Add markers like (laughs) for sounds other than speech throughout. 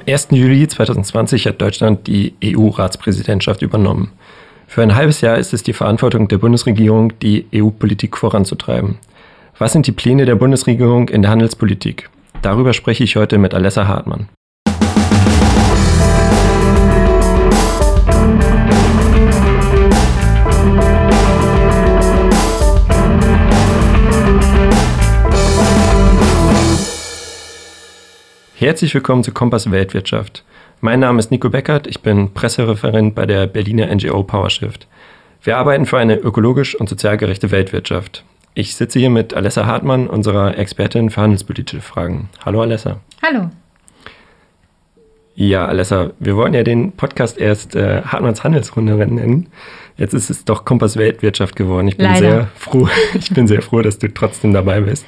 Am 1. Juli 2020 hat Deutschland die EU-Ratspräsidentschaft übernommen. Für ein halbes Jahr ist es die Verantwortung der Bundesregierung, die EU-Politik voranzutreiben. Was sind die Pläne der Bundesregierung in der Handelspolitik? Darüber spreche ich heute mit Alessa Hartmann. Herzlich willkommen zu Kompass Weltwirtschaft. Mein Name ist Nico Beckert, ich bin Pressereferent bei der Berliner NGO PowerShift. Wir arbeiten für eine ökologisch und sozial gerechte Weltwirtschaft. Ich sitze hier mit Alessa Hartmann, unserer Expertin für handelspolitische Fragen. Hallo Alessa. Hallo. Ja, Alessa, wir wollen ja den Podcast erst äh, Hartmanns Handelsrunde nennen. Jetzt ist es doch Kompass Weltwirtschaft geworden. Ich bin Leider. sehr froh. (laughs) Ich bin sehr froh, dass du trotzdem dabei bist.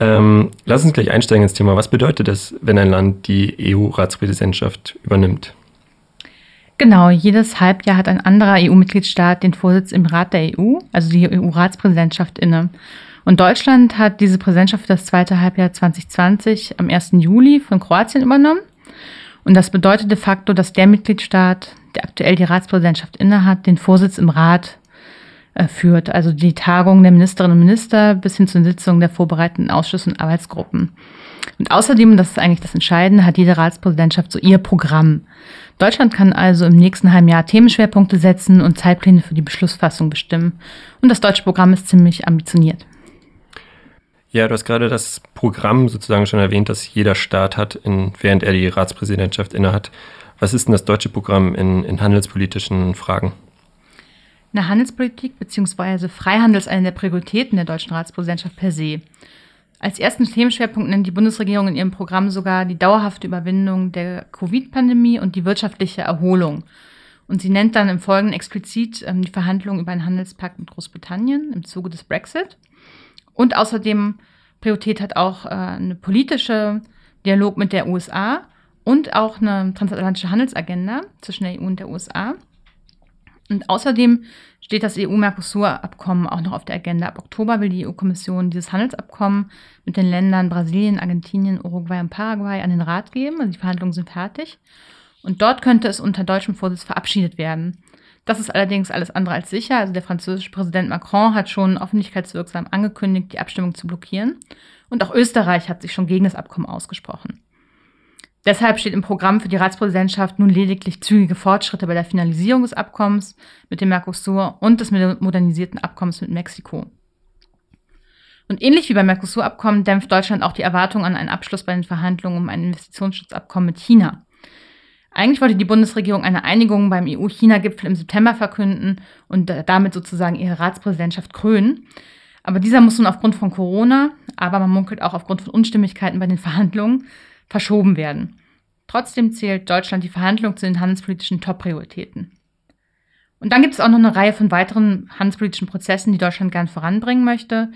Ähm, lass uns gleich einsteigen ins Thema. Was bedeutet es, wenn ein Land die EU-Ratspräsidentschaft übernimmt? Genau, jedes Halbjahr hat ein anderer EU-Mitgliedstaat den Vorsitz im Rat der EU, also die EU-Ratspräsidentschaft inne. Und Deutschland hat diese Präsidentschaft für das zweite Halbjahr 2020 am 1. Juli von Kroatien übernommen. Und das bedeutet de facto, dass der Mitgliedstaat, der aktuell die Ratspräsidentschaft innehat, den Vorsitz im Rat führt, also die Tagung der Ministerinnen und Minister bis hin zur Sitzung der vorbereitenden Ausschüsse und Arbeitsgruppen. Und außerdem, das ist eigentlich das Entscheidende, hat jede Ratspräsidentschaft so ihr Programm. Deutschland kann also im nächsten halben Jahr Themenschwerpunkte setzen und Zeitpläne für die Beschlussfassung bestimmen. Und das deutsche Programm ist ziemlich ambitioniert. Ja, du hast gerade das Programm sozusagen schon erwähnt, das jeder Staat hat, in, während er die Ratspräsidentschaft innehat. Was ist denn das deutsche Programm in, in handelspolitischen Fragen? Eine Handelspolitik bzw. Freihandel ist eine der Prioritäten der deutschen Ratspräsidentschaft per se. Als ersten Themenschwerpunkt nennt die Bundesregierung in ihrem Programm sogar die dauerhafte Überwindung der Covid-Pandemie und die wirtschaftliche Erholung. Und sie nennt dann im Folgenden explizit ähm, die Verhandlungen über einen Handelspakt mit Großbritannien im Zuge des Brexit. Und außerdem Priorität hat auch äh, eine politische Dialog mit der USA und auch eine transatlantische Handelsagenda zwischen der EU und der USA. Und außerdem steht das EU-Mercosur-Abkommen auch noch auf der Agenda. Ab Oktober will die EU-Kommission dieses Handelsabkommen mit den Ländern Brasilien, Argentinien, Uruguay und Paraguay an den Rat geben. Also die Verhandlungen sind fertig. Und dort könnte es unter deutschem Vorsitz verabschiedet werden. Das ist allerdings alles andere als sicher. Also der französische Präsident Macron hat schon öffentlichkeitswirksam angekündigt, die Abstimmung zu blockieren. Und auch Österreich hat sich schon gegen das Abkommen ausgesprochen. Deshalb steht im Programm für die Ratspräsidentschaft nun lediglich zügige Fortschritte bei der Finalisierung des Abkommens mit dem Mercosur und des modernisierten Abkommens mit Mexiko. Und ähnlich wie beim Mercosur-Abkommen dämpft Deutschland auch die Erwartung an einen Abschluss bei den Verhandlungen um ein Investitionsschutzabkommen mit China. Eigentlich wollte die Bundesregierung eine Einigung beim EU-China-Gipfel im September verkünden und damit sozusagen ihre Ratspräsidentschaft krönen. Aber dieser muss nun aufgrund von Corona, aber man munkelt auch aufgrund von Unstimmigkeiten bei den Verhandlungen, verschoben werden. Trotzdem zählt Deutschland die Verhandlung zu den handelspolitischen Top-Prioritäten. Und dann gibt es auch noch eine Reihe von weiteren handelspolitischen Prozessen, die Deutschland gern voranbringen möchte.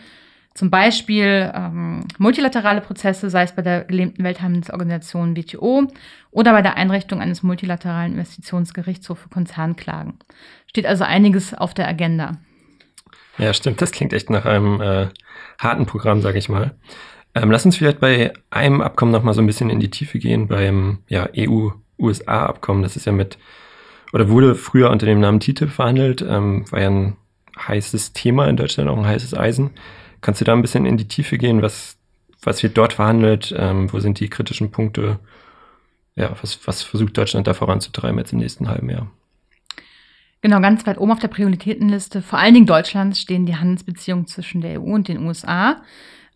Zum Beispiel ähm, multilaterale Prozesse, sei es bei der gelähmten Welthandelsorganisation WTO oder bei der Einrichtung eines multilateralen Investitionsgerichtshofs für Konzernklagen. Steht also einiges auf der Agenda. Ja, stimmt. Das klingt echt nach einem äh, harten Programm, sage ich mal. Ähm, lass uns vielleicht bei einem Abkommen nochmal so ein bisschen in die Tiefe gehen, beim ja, EU-USA-Abkommen. Das ist ja mit, oder wurde früher unter dem Namen TTIP verhandelt, ähm, war ja ein heißes Thema in Deutschland, auch ein heißes Eisen. Kannst du da ein bisschen in die Tiefe gehen? Was, was wird dort verhandelt? Ähm, wo sind die kritischen Punkte? Ja, was, was versucht Deutschland da voranzutreiben jetzt im nächsten halben Jahr? Genau, ganz weit oben auf der Prioritätenliste, vor allen Dingen Deutschlands, stehen die Handelsbeziehungen zwischen der EU und den USA.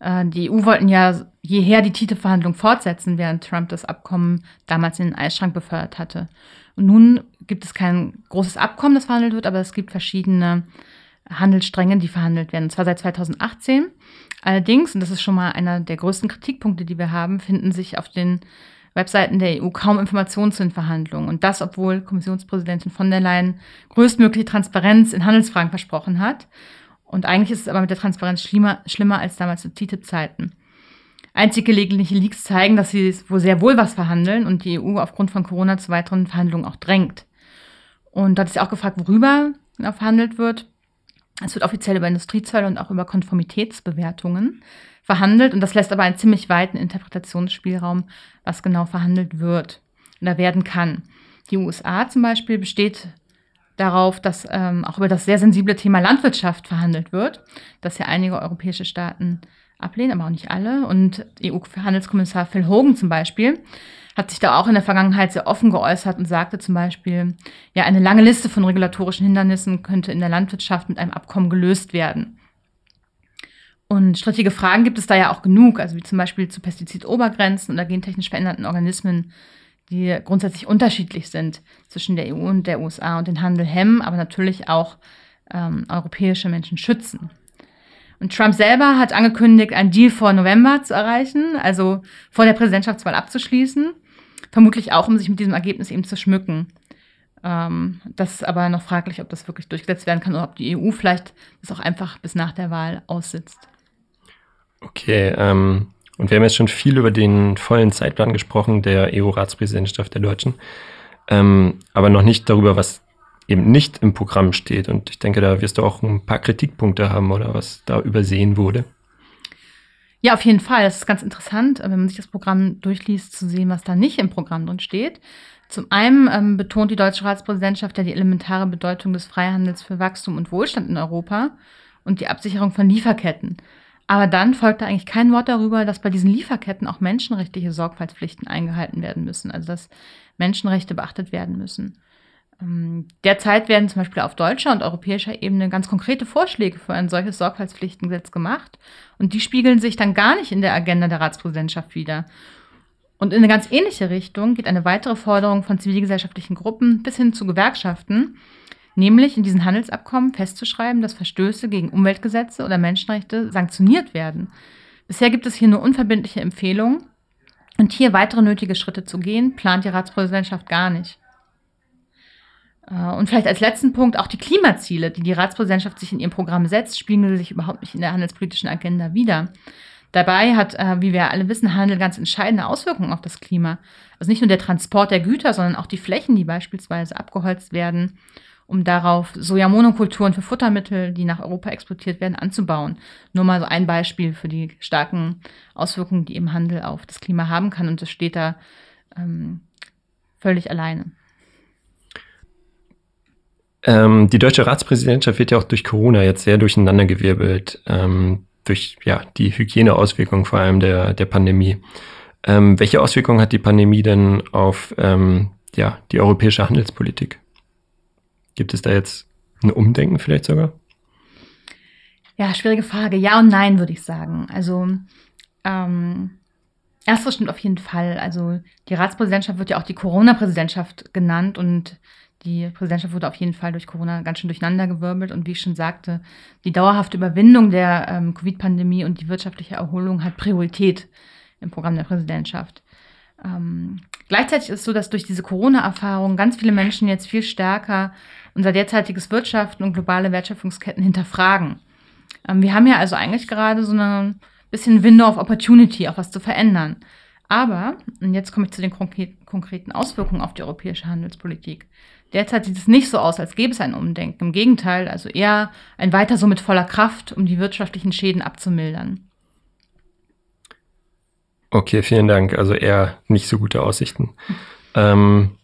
Äh, die EU wollten ja jeher die TTIP-Verhandlungen fortsetzen, während Trump das Abkommen damals in den Eisschrank befördert hatte. Und nun gibt es kein großes Abkommen, das verhandelt wird, aber es gibt verschiedene Handelsstränge, die verhandelt werden. Und zwar seit 2018. Allerdings, und das ist schon mal einer der größten Kritikpunkte, die wir haben, finden sich auf den Webseiten der EU kaum Informationen zu den Verhandlungen. Und das, obwohl Kommissionspräsidentin von der Leyen größtmögliche Transparenz in Handelsfragen versprochen hat. Und eigentlich ist es aber mit der Transparenz schlimmer, schlimmer als damals zu TTIP-Zeiten. Einzig gelegentliche Leaks zeigen, dass sie wohl sehr wohl was verhandeln und die EU aufgrund von Corona zu weiteren Verhandlungen auch drängt. Und da ist ja auch gefragt, worüber verhandelt wird. Es wird offiziell über Industriezölle und auch über Konformitätsbewertungen verhandelt und das lässt aber einen ziemlich weiten Interpretationsspielraum, was genau verhandelt wird. oder werden kann. Die USA zum Beispiel besteht darauf, dass ähm, auch über das sehr sensible Thema Landwirtschaft verhandelt wird, das ja einige europäische Staaten ablehnen, aber auch nicht alle. Und EU-Handelskommissar Phil Hogan zum Beispiel hat sich da auch in der Vergangenheit sehr offen geäußert und sagte zum Beispiel, ja, eine lange Liste von regulatorischen Hindernissen könnte in der Landwirtschaft mit einem Abkommen gelöst werden. Und strittige Fragen gibt es da ja auch genug, also wie zum Beispiel zu Pestizidobergrenzen oder gentechnisch veränderten Organismen, die grundsätzlich unterschiedlich sind zwischen der EU und der USA und den Handel hemmen, aber natürlich auch ähm, europäische Menschen schützen. Und Trump selber hat angekündigt, einen Deal vor November zu erreichen, also vor der Präsidentschaftswahl abzuschließen. Vermutlich auch, um sich mit diesem Ergebnis eben zu schmücken. Ähm, das ist aber noch fraglich, ob das wirklich durchgesetzt werden kann oder ob die EU vielleicht das auch einfach bis nach der Wahl aussitzt. Okay, ähm, und wir haben jetzt schon viel über den vollen Zeitplan gesprochen der EU-Ratspräsidentschaft der Deutschen, ähm, aber noch nicht darüber, was eben nicht im Programm steht. Und ich denke, da wirst du auch ein paar Kritikpunkte haben oder was da übersehen wurde. Ja, auf jeden Fall. Es ist ganz interessant, wenn man sich das Programm durchliest, zu sehen, was da nicht im Programm drin steht. Zum einen ähm, betont die deutsche Ratspräsidentschaft ja die elementare Bedeutung des Freihandels für Wachstum und Wohlstand in Europa und die Absicherung von Lieferketten. Aber dann folgte eigentlich kein Wort darüber, dass bei diesen Lieferketten auch menschenrechtliche Sorgfaltspflichten eingehalten werden müssen, also dass Menschenrechte beachtet werden müssen. Ähm, derzeit werden zum Beispiel auf deutscher und europäischer Ebene ganz konkrete Vorschläge für ein solches Sorgfaltspflichtengesetz gemacht und die spiegeln sich dann gar nicht in der Agenda der Ratspräsidentschaft wider. Und in eine ganz ähnliche Richtung geht eine weitere Forderung von zivilgesellschaftlichen Gruppen bis hin zu Gewerkschaften, nämlich in diesen Handelsabkommen festzuschreiben, dass Verstöße gegen Umweltgesetze oder Menschenrechte sanktioniert werden. Bisher gibt es hier nur unverbindliche Empfehlungen und hier weitere nötige Schritte zu gehen, plant die Ratspräsidentschaft gar nicht. Äh, und vielleicht als letzten Punkt auch die Klimaziele, die die Ratspräsidentschaft sich in ihrem Programm setzt, spiegeln sich überhaupt nicht in der handelspolitischen Agenda wider. Dabei hat, äh, wie wir alle wissen, Handel ganz entscheidende Auswirkungen auf das Klima. Also nicht nur der Transport der Güter, sondern auch die Flächen, die beispielsweise abgeholzt werden um darauf Sojamonokulturen für Futtermittel, die nach Europa exportiert werden, anzubauen. Nur mal so ein Beispiel für die starken Auswirkungen, die eben Handel auf das Klima haben kann. Und das steht da ähm, völlig alleine. Ähm, die deutsche Ratspräsidentschaft wird ja auch durch Corona jetzt sehr durcheinandergewirbelt, ähm, durch ja, die Hygieneauswirkungen vor allem der, der Pandemie. Ähm, welche Auswirkungen hat die Pandemie denn auf ähm, ja, die europäische Handelspolitik? Gibt es da jetzt ein Umdenken vielleicht sogar? Ja, schwierige Frage. Ja und nein, würde ich sagen. Also, ähm, ersteres stimmt auf jeden Fall. Also, die Ratspräsidentschaft wird ja auch die Corona-Präsidentschaft genannt und die Präsidentschaft wurde auf jeden Fall durch Corona ganz schön durcheinandergewirbelt. Und wie ich schon sagte, die dauerhafte Überwindung der ähm, Covid-Pandemie und die wirtschaftliche Erholung hat Priorität im Programm der Präsidentschaft. Ähm, gleichzeitig ist es so, dass durch diese Corona-Erfahrung ganz viele Menschen jetzt viel stärker unser derzeitiges Wirtschaften und globale Wertschöpfungsketten hinterfragen. Ähm, wir haben ja also eigentlich gerade so ein bisschen Window of Opportunity, auch was zu verändern. Aber, und jetzt komme ich zu den konkreten Auswirkungen auf die europäische Handelspolitik. Derzeit sieht es nicht so aus, als gäbe es ein Umdenken. Im Gegenteil, also eher ein Weiter so mit voller Kraft, um die wirtschaftlichen Schäden abzumildern. Okay, vielen Dank. Also eher nicht so gute Aussichten. Ähm,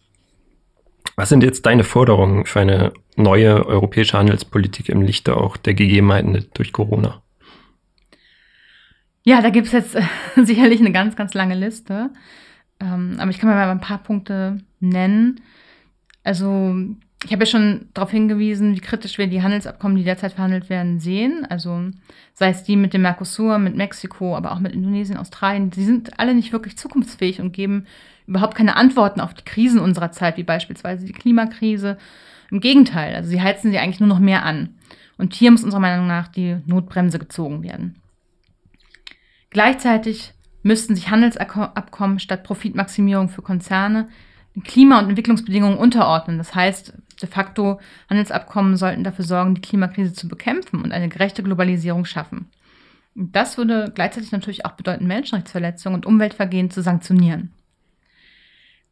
was sind jetzt deine Forderungen für eine neue europäische Handelspolitik im Lichte auch der Gegebenheiten durch Corona? Ja, da gibt es jetzt äh, (laughs) sicherlich eine ganz, ganz lange Liste. Ähm, aber ich kann mal ein paar Punkte nennen. Also, ich habe ja schon darauf hingewiesen, wie kritisch wir die Handelsabkommen, die derzeit verhandelt werden, sehen. Also, sei es die mit dem Mercosur, mit Mexiko, aber auch mit Indonesien, Australien. Die sind alle nicht wirklich zukunftsfähig und geben überhaupt keine Antworten auf die Krisen unserer Zeit, wie beispielsweise die Klimakrise. Im Gegenteil, also sie heizen sie eigentlich nur noch mehr an. Und hier muss unserer Meinung nach die Notbremse gezogen werden. Gleichzeitig müssten sich Handelsabkommen statt Profitmaximierung für Konzerne Klima- und Entwicklungsbedingungen unterordnen. Das heißt, de facto Handelsabkommen sollten dafür sorgen, die Klimakrise zu bekämpfen und eine gerechte Globalisierung schaffen. Das würde gleichzeitig natürlich auch bedeuten, Menschenrechtsverletzungen und Umweltvergehen zu sanktionieren.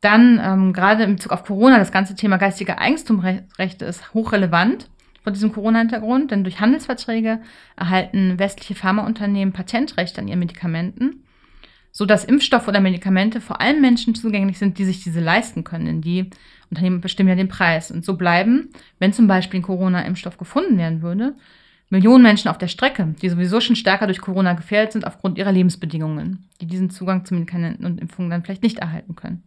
Dann ähm, gerade in Bezug auf Corona, das ganze Thema geistige Eigentumsrechte ist hochrelevant vor diesem Corona-Hintergrund, denn durch Handelsverträge erhalten westliche Pharmaunternehmen Patentrechte an ihren Medikamenten. sodass Impfstoffe oder Medikamente vor allem Menschen zugänglich sind, die sich diese leisten können. Denn die Unternehmen bestimmen ja den Preis. Und so bleiben, wenn zum Beispiel ein Corona-Impfstoff gefunden werden würde, Millionen Menschen auf der Strecke, die sowieso schon stärker durch Corona gefährdet sind aufgrund ihrer Lebensbedingungen, die diesen Zugang zu Medikamenten und Impfungen dann vielleicht nicht erhalten können.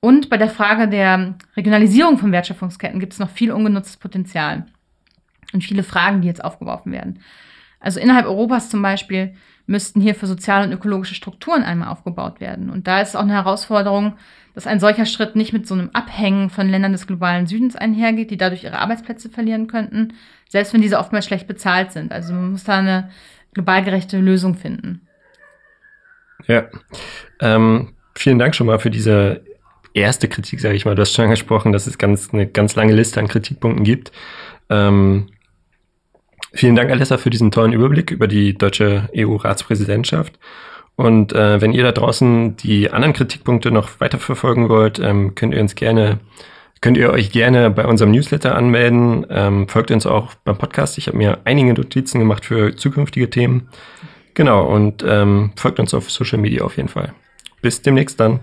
Und bei der Frage der Regionalisierung von Wertschöpfungsketten gibt es noch viel ungenutztes Potenzial und viele Fragen, die jetzt aufgeworfen werden. Also innerhalb Europas zum Beispiel müssten hier für soziale und ökologische Strukturen einmal aufgebaut werden. Und da ist auch eine Herausforderung, dass ein solcher Schritt nicht mit so einem Abhängen von Ländern des globalen Südens einhergeht, die dadurch ihre Arbeitsplätze verlieren könnten, selbst wenn diese oftmals schlecht bezahlt sind. Also man muss da eine global gerechte Lösung finden. Ja, ähm, vielen Dank schon mal für diese erste Kritik, sage ich mal. Du hast schon angesprochen, dass es ganz, eine ganz lange Liste an Kritikpunkten gibt. Ähm, vielen Dank, Alessa, für diesen tollen Überblick über die deutsche EU-Ratspräsidentschaft. Und äh, wenn ihr da draußen die anderen Kritikpunkte noch weiterverfolgen wollt, ähm, könnt ihr uns gerne, könnt ihr euch gerne bei unserem Newsletter anmelden. Ähm, folgt uns auch beim Podcast. Ich habe mir einige Notizen gemacht für zukünftige Themen. Genau, und ähm, folgt uns auf Social Media auf jeden Fall. Bis demnächst dann.